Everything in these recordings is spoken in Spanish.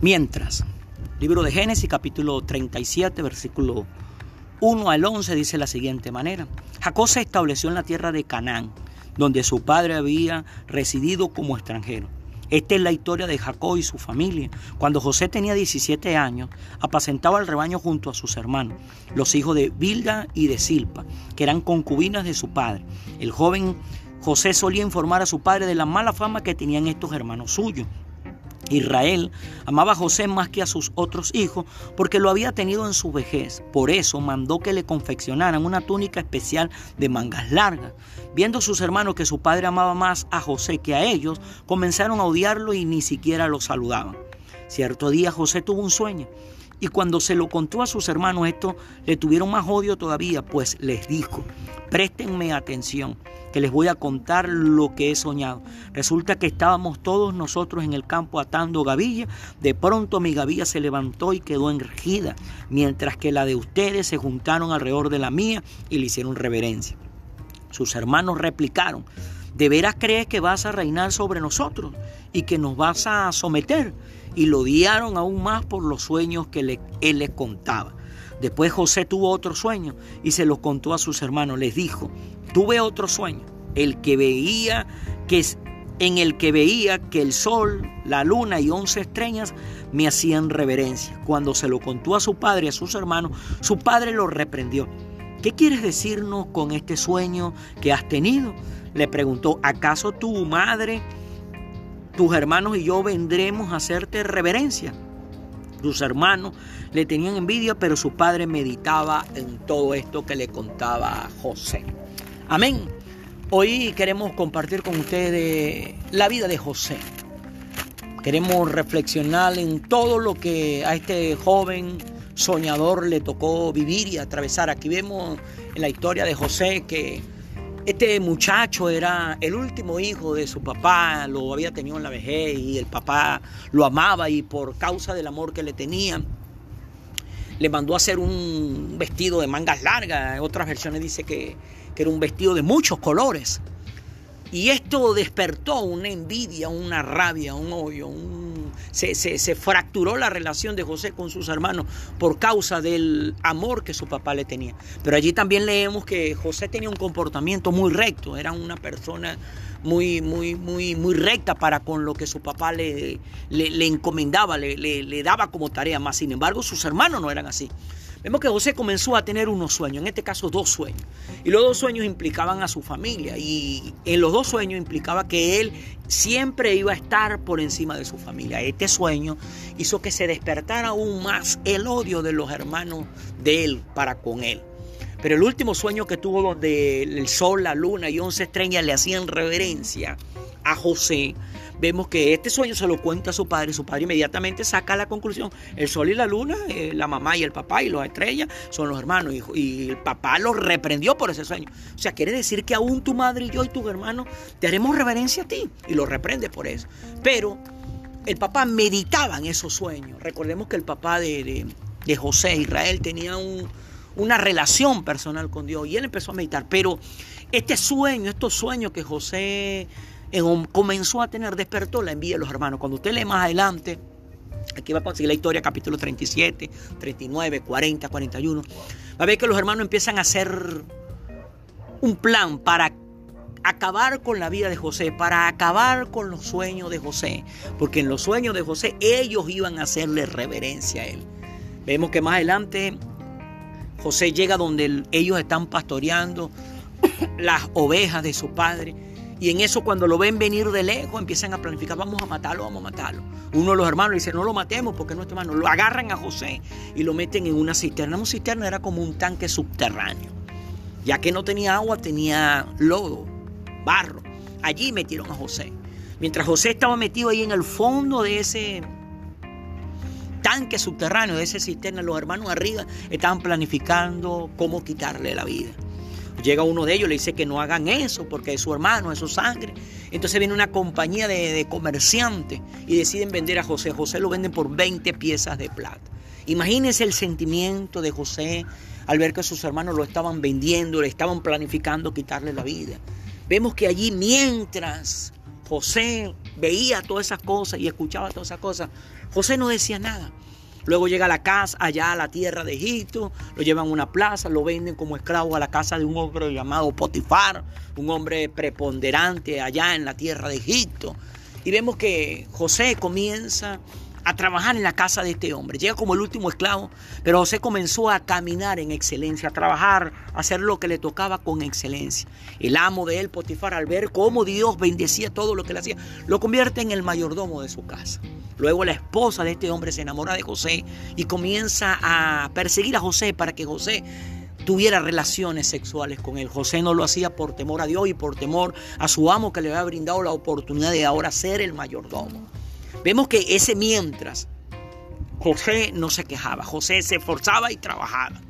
Mientras, libro de Génesis capítulo 37, versículo 1 al 11 dice la siguiente manera. Jacob se estableció en la tierra de Canaán, donde su padre había residido como extranjero. Esta es la historia de Jacob y su familia. Cuando José tenía 17 años, apacentaba el rebaño junto a sus hermanos, los hijos de Bilda y de Silpa, que eran concubinas de su padre. El joven José solía informar a su padre de la mala fama que tenían estos hermanos suyos. Israel amaba a José más que a sus otros hijos porque lo había tenido en su vejez. Por eso mandó que le confeccionaran una túnica especial de mangas largas. Viendo sus hermanos que su padre amaba más a José que a ellos, comenzaron a odiarlo y ni siquiera lo saludaban. Cierto día José tuvo un sueño y cuando se lo contó a sus hermanos esto, le tuvieron más odio todavía, pues les dijo, préstenme atención que les voy a contar lo que he soñado. Resulta que estábamos todos nosotros en el campo atando gavilla. De pronto mi gavilla se levantó y quedó enrejida, mientras que la de ustedes se juntaron alrededor de la mía y le hicieron reverencia. Sus hermanos replicaron, ¿de veras crees que vas a reinar sobre nosotros y que nos vas a someter? Y lo odiaron aún más por los sueños que él les contaba. Después José tuvo otro sueño y se lo contó a sus hermanos. Les dijo, tuve otro sueño, el que veía que en el que veía que el sol, la luna y once estrellas me hacían reverencia. Cuando se lo contó a su padre y a sus hermanos, su padre lo reprendió. ¿Qué quieres decirnos con este sueño que has tenido? Le preguntó, ¿acaso tu madre, tus hermanos y yo vendremos a hacerte reverencia? Sus hermanos le tenían envidia, pero su padre meditaba en todo esto que le contaba José. Amén. Hoy queremos compartir con ustedes la vida de José. Queremos reflexionar en todo lo que a este joven soñador le tocó vivir y atravesar. Aquí vemos en la historia de José que este muchacho era el último hijo de su papá, lo había tenido en la vejez y el papá lo amaba y por causa del amor que le tenía, le mandó a hacer un vestido de mangas largas. En otras versiones dice que, que era un vestido de muchos colores. Y esto despertó una envidia, una rabia, un odio, un... se, fracturó la relación de José con sus hermanos por causa del amor que su papá le tenía. Pero allí también leemos que José tenía un comportamiento muy recto, era una persona muy, muy, muy, muy recta para con lo que su papá le, le, encomendaba, le, le daba como tarea. Más sin embargo, sus hermanos no eran así. Vemos que José comenzó a tener unos sueños, en este caso dos sueños. Y los dos sueños implicaban a su familia. Y en los dos sueños implicaba que él siempre iba a estar por encima de su familia. Este sueño hizo que se despertara aún más el odio de los hermanos de él para con él. Pero el último sueño que tuvo donde el sol, la luna y once estrellas le hacían reverencia a José, vemos que este sueño se lo cuenta a su padre su padre inmediatamente saca la conclusión. El sol y la luna, eh, la mamá y el papá y las estrellas son los hermanos y, el papá los reprendió por ese sueño. O sea, quiere decir que aún tu madre y yo y tus hermanos te haremos reverencia a ti y lo reprende por eso. Pero el papá meditaba en esos sueños. Recordemos que el papá de, de, José, Israel, tenía una relación personal con Dios y él empezó a meditar. Pero este sueño, estos sueños que José comenzó a tener, despertó la envidia de los hermanos. Cuando usted lee más adelante, aquí va a conseguir la historia, capítulo 37, 39, 40, 41, va a ver que los hermanos empiezan a hacer un plan para acabar con la vida de José, para acabar con los sueños de José, porque en los sueños de José ellos iban a hacerle reverencia a él. Vemos que más adelante José llega donde ellos están pastoreando las ovejas de su padre y en eso cuando lo ven venir de lejos empiezan a planificar, vamos a matarlo, vamos a matarlo. Uno de los hermanos dice, no lo matemos porque es nuestro hermano. Lo agarran a José y lo meten en una cisterna. Una cisterna era como un tanque subterráneo. Ya que no tenía agua, tenía lodo, barro. Allí metieron a José. Mientras José estaba metido ahí en el fondo de ese tanque subterráneo, de esa cisterna, los hermanos arriba estaban planificando cómo quitarle la vida. Llega uno de ellos, le dice que no hagan eso porque es su hermano, es su sangre. Entonces viene una compañía de, comerciantes y deciden vender a José. José lo venden por 20 piezas de plata. Imagínense el sentimiento de José al ver que sus hermanos lo estaban vendiendo, le estaban planificando quitarle la vida. Vemos que allí mientras José veía todas esas cosas y escuchaba todas esas cosas, José no decía nada. Luego llega a la casa, allá a la tierra de Egipto, lo llevan a una plaza, lo venden como esclavo a la casa de un hombre llamado Potifar, un hombre preponderante allá en la tierra de Egipto. Y vemos que José comienza a trabajar en la casa de este hombre. Llega como el último esclavo, pero José comenzó a caminar en excelencia, a trabajar, a hacer lo que le tocaba con excelencia. El amo de él, Potifar, al ver cómo Dios bendecía todo lo que le hacía, lo convierte en el mayordomo de su casa. Luego la esposa de este hombre se enamora de José y comienza a perseguir a José para que José tuviera relaciones sexuales con él. José no lo hacía por temor a Dios y por temor a su amo que le había brindado la oportunidad de ahora ser el mayordomo. Vemos que ese mientras José no se quejaba, José se esforzaba y trabajaba.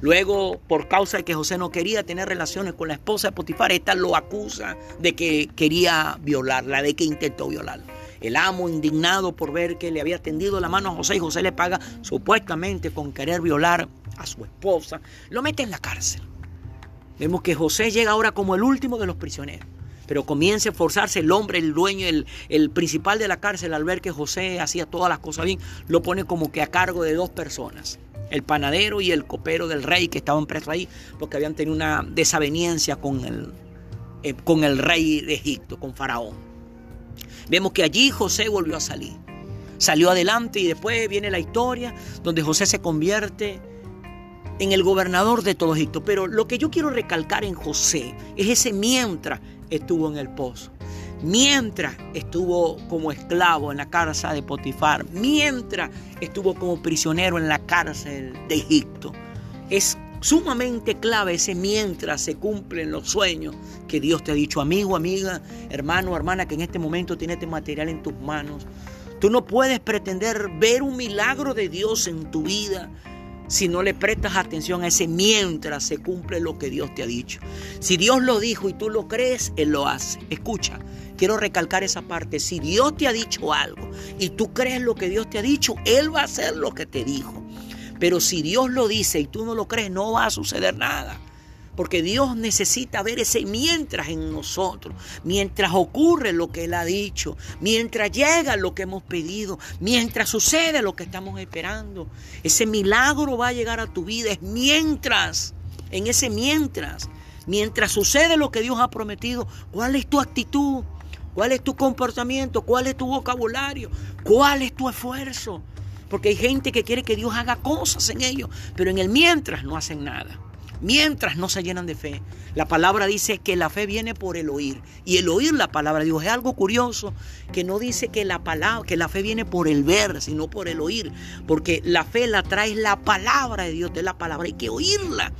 Luego, por causa de que José no quería tener relaciones con la esposa de Potifar, esta lo acusa de que quería violarla, de que intentó violarla. El amo, indignado por ver que le había tendido la mano a José y José le paga supuestamente con querer violar a su esposa, lo mete en la cárcel. Vemos que José llega ahora como el último de los prisioneros pero comienza a esforzarse el hombre, el dueño, el, principal de la cárcel, al ver que José hacía todas las cosas bien, lo pone como que a cargo de dos personas, el panadero y el copero del rey que estaban presos ahí, porque habían tenido una desaveniencia con el, eh, con el rey de Egipto, con Faraón. Vemos que allí José volvió a salir. Salió adelante y después viene la historia donde José se convierte en el gobernador de todo Egipto. Pero lo que yo quiero recalcar en José es ese mientras estuvo en el pozo, mientras estuvo como esclavo en la cárcel de Potifar, mientras estuvo como prisionero en la cárcel de Egipto. Es sumamente clave ese mientras se cumplen los sueños que Dios te ha dicho, amigo, amiga, hermano, hermana, que en este momento tienes este material en tus manos. Tú no puedes pretender ver un milagro de Dios en tu vida si no le prestas atención a ese mientras se cumple lo que Dios te ha dicho. Si Dios lo dijo y tú lo crees, Él lo hace. Escucha, quiero recalcar esa parte. Si Dios te ha dicho algo y tú crees lo que Dios te ha dicho, Él va a hacer lo que te dijo. Pero si Dios lo dice y tú no lo crees, no va a suceder nada. Porque Dios necesita ver ese mientras en nosotros, mientras ocurre lo que Él ha dicho, mientras llega lo que hemos pedido, mientras sucede lo que estamos esperando. Ese milagro va a llegar a tu vida, es mientras, en ese mientras, mientras sucede lo que Dios ha prometido, ¿cuál es tu actitud? ¿Cuál es tu comportamiento? ¿Cuál es tu vocabulario? ¿Cuál es tu esfuerzo? Porque hay gente que quiere que Dios haga cosas en ellos, pero en el mientras no hacen nada mientras no se llenan de fe. La palabra dice que la fe viene por el oír. Y el oír la palabra de Dios es algo curioso que no dice que la fe viene por el ver, sino por el oír. Porque la fe la trae la palabra de Dios, de la palabra. Hay que oírla.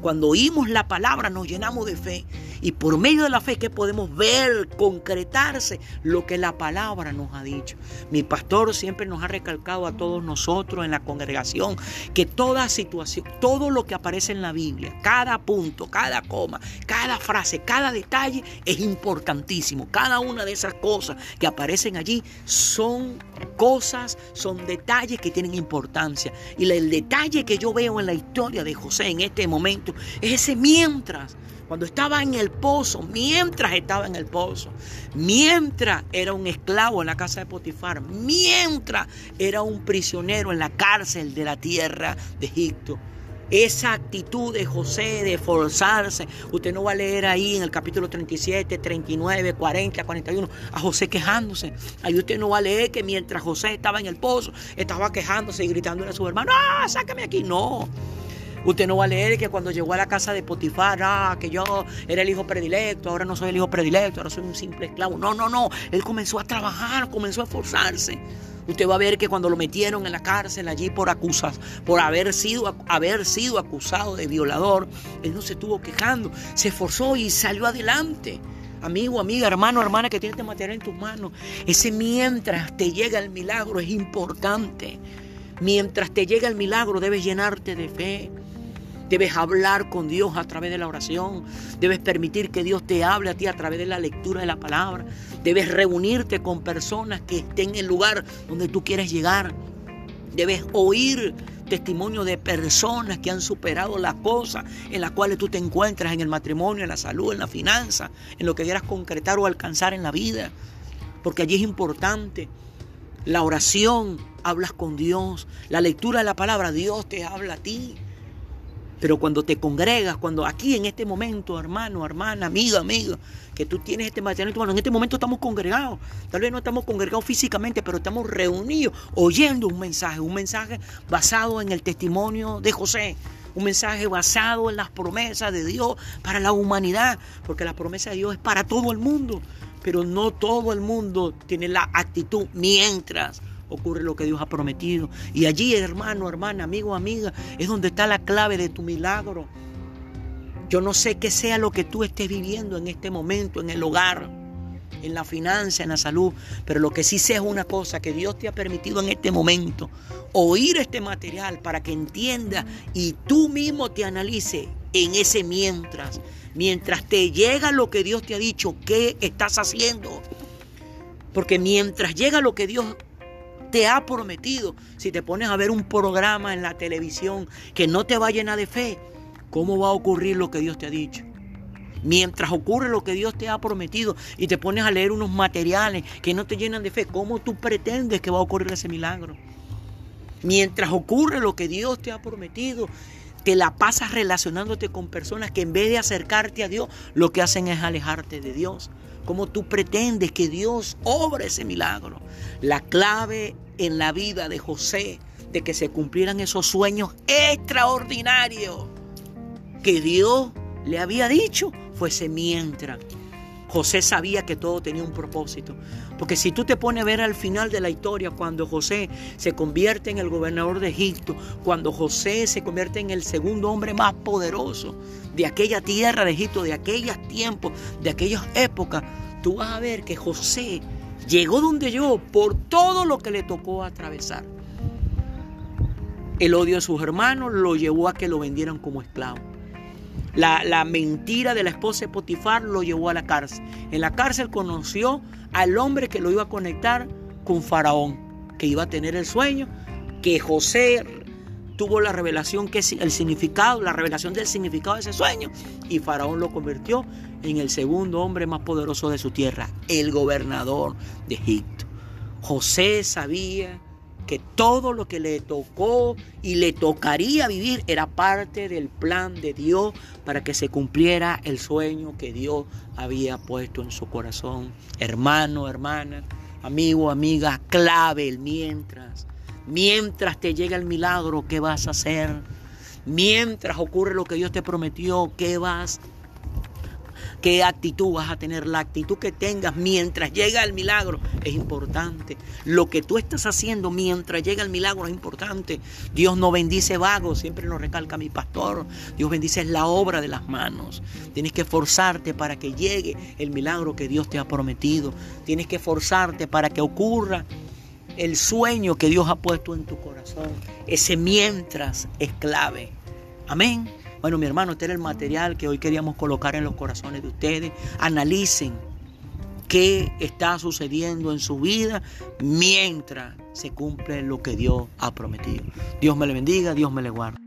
Cuando oímos la palabra nos llenamos de fe y por medio de la fe que podemos ver concretarse lo que la palabra nos ha dicho. Mi pastor siempre nos ha recalcado a todos nosotros en la congregación que toda situación, todo lo que aparece en la Biblia, cada punto, cada coma, cada frase, cada detalle es importantísimo. Cada una de esas cosas que aparecen allí son cosas, son detalles que tienen importancia. Y el detalle que yo veo en la historia de José en este momento es ese mientras, cuando estaba en el pozo, mientras estaba en el pozo, mientras era un esclavo en la casa de Potifar, mientras era un prisionero en la cárcel de la tierra de Egipto. Esa actitud de José de esforzarse, usted no va a leer ahí en el capítulo 37, 39, 40, 41 a José quejándose. Ahí usted no va a leer que mientras José estaba en el pozo, estaba quejándose y gritándole a su hermano, ¡ah, sácame aquí! No. Usted no va a leer que cuando llegó a la casa de Potifar, ah, que yo era el hijo predilecto, ahora no soy el hijo predilecto, ahora soy un simple esclavo. No, no, no. Él comenzó a trabajar, comenzó a esforzarse. Usted va a ver que cuando lo metieron en la cárcel allí por acusas, por haber sido, haber sido acusado de violador, él no se estuvo quejando, se esforzó y salió adelante. Amigo, amiga, hermano, hermana que tienes este material en tus manos, ese mientras te llega el milagro es importante. Mientras te llega el milagro debes llenarte de fe. Debes hablar con Dios a través de la oración. Debes permitir que Dios te hable a ti a través de la lectura de la palabra. Debes reunirte con personas que estén en el lugar donde tú quieres llegar. Debes oír testimonio de personas que han superado las cosas en las cuales tú te encuentras en el matrimonio, en la salud, en la finanza, en lo que quieras concretar o alcanzar en la vida. porque allí es importante. La oración, hablas con Dios. La lectura de la palabra, Dios te habla a ti. Pero cuando te congregas, cuando aquí en este momento, hermano, hermana, amiga, amiga, que tú tienes este tu mano, en este momento estamos congregados. Tal vez no estamos congregados físicamente, pero estamos reunidos oyendo un mensaje, un mensaje basado en el testimonio de José, un mensaje basado en las promesas de Dios para la humanidad, porque la promesa de Dios es para todo el mundo, pero no todo el mundo tiene la actitud mientras ocurre lo que Dios ha prometido. Y allí, hermano, hermana, amigo, amiga, es donde está la clave de tu milagro. Yo no sé qué sea lo que tú estés viviendo en este momento, en el hogar, en la finanza, en la salud, pero lo que sí sé es una cosa, que Dios te ha permitido en este momento oír este material para que entienda y tú mismo te analice en ese mientras, mientras te llega lo que Dios te ha dicho, ¿qué estás haciendo? Porque mientras llega lo que Dios te ha prometido. Si te pones a ver un programa en la televisión que no te va a llenar de fe, ¿cómo va a ocurrir lo que Dios te ha dicho? Mientras ocurre lo que Dios te ha prometido y te pones a leer unos materiales que no te llenan de fe, ¿cómo tú pretendes que va a ocurrir ese milagro? Mientras ocurre lo que Dios te ha prometido, te la pasas relacionándote con personas que en vez de acercarte a Dios, lo que hacen es alejarte de Dios. ¿Cómo tú pretendes que Dios obre ese milagro? La clave en la vida de José de que se cumplieran esos sueños extraordinarios que Dios le había dicho fuese mientras. José sabía que todo tenía un propósito. Porque si tú te pones a ver al final de la historia, cuando José se convierte en el gobernador de Egipto, cuando José se convierte en el segundo hombre más poderoso de aquella tierra de Egipto, de aquellos tiempos, de aquellas épocas, tú vas a ver que José llegó donde llegó por todo lo que le tocó atravesar. El odio de sus hermanos lo llevó a que lo vendieran como esclavo. La, mentira de la esposa de Potifar lo llevó a la cárcel. En la cárcel conoció al hombre que lo iba a conectar con Faraón, que iba a tener el sueño, que José tuvo la revelación, que el significado, la revelación del significado de ese sueño, y Faraón lo convirtió en el segundo hombre más poderoso de su tierra, el gobernador de Egipto. José sabía que todo lo que le tocó y le tocaría vivir era parte del plan de Dios para que se cumpliera el sueño que Dios había puesto en su corazón. Hermano, hermana, amigo, amiga, clave el mientras. Mientras te llega el milagro, ¿qué vas a hacer? Mientras ocurre lo que Dios te prometió, ¿qué vas qué actitud vas a tener, la actitud que tengas mientras llega el milagro es importante. Lo que tú estás haciendo mientras llega el milagro es importante. Dios no bendice vagos, siempre nos recalca mi pastor. Dios bendice la obra de las manos. Tienes que esforzarte para que llegue el milagro que Dios te ha prometido. Tienes que esforzarte para que ocurra el sueño que Dios ha puesto en tu corazón. Ese mientras es clave. Amén. Bueno, mi hermano, este era el material que hoy queríamos colocar en los corazones de ustedes. Analicen qué está sucediendo en su vida mientras se cumple lo que Dios ha prometido. Dios me le bendiga, Dios me le guarde.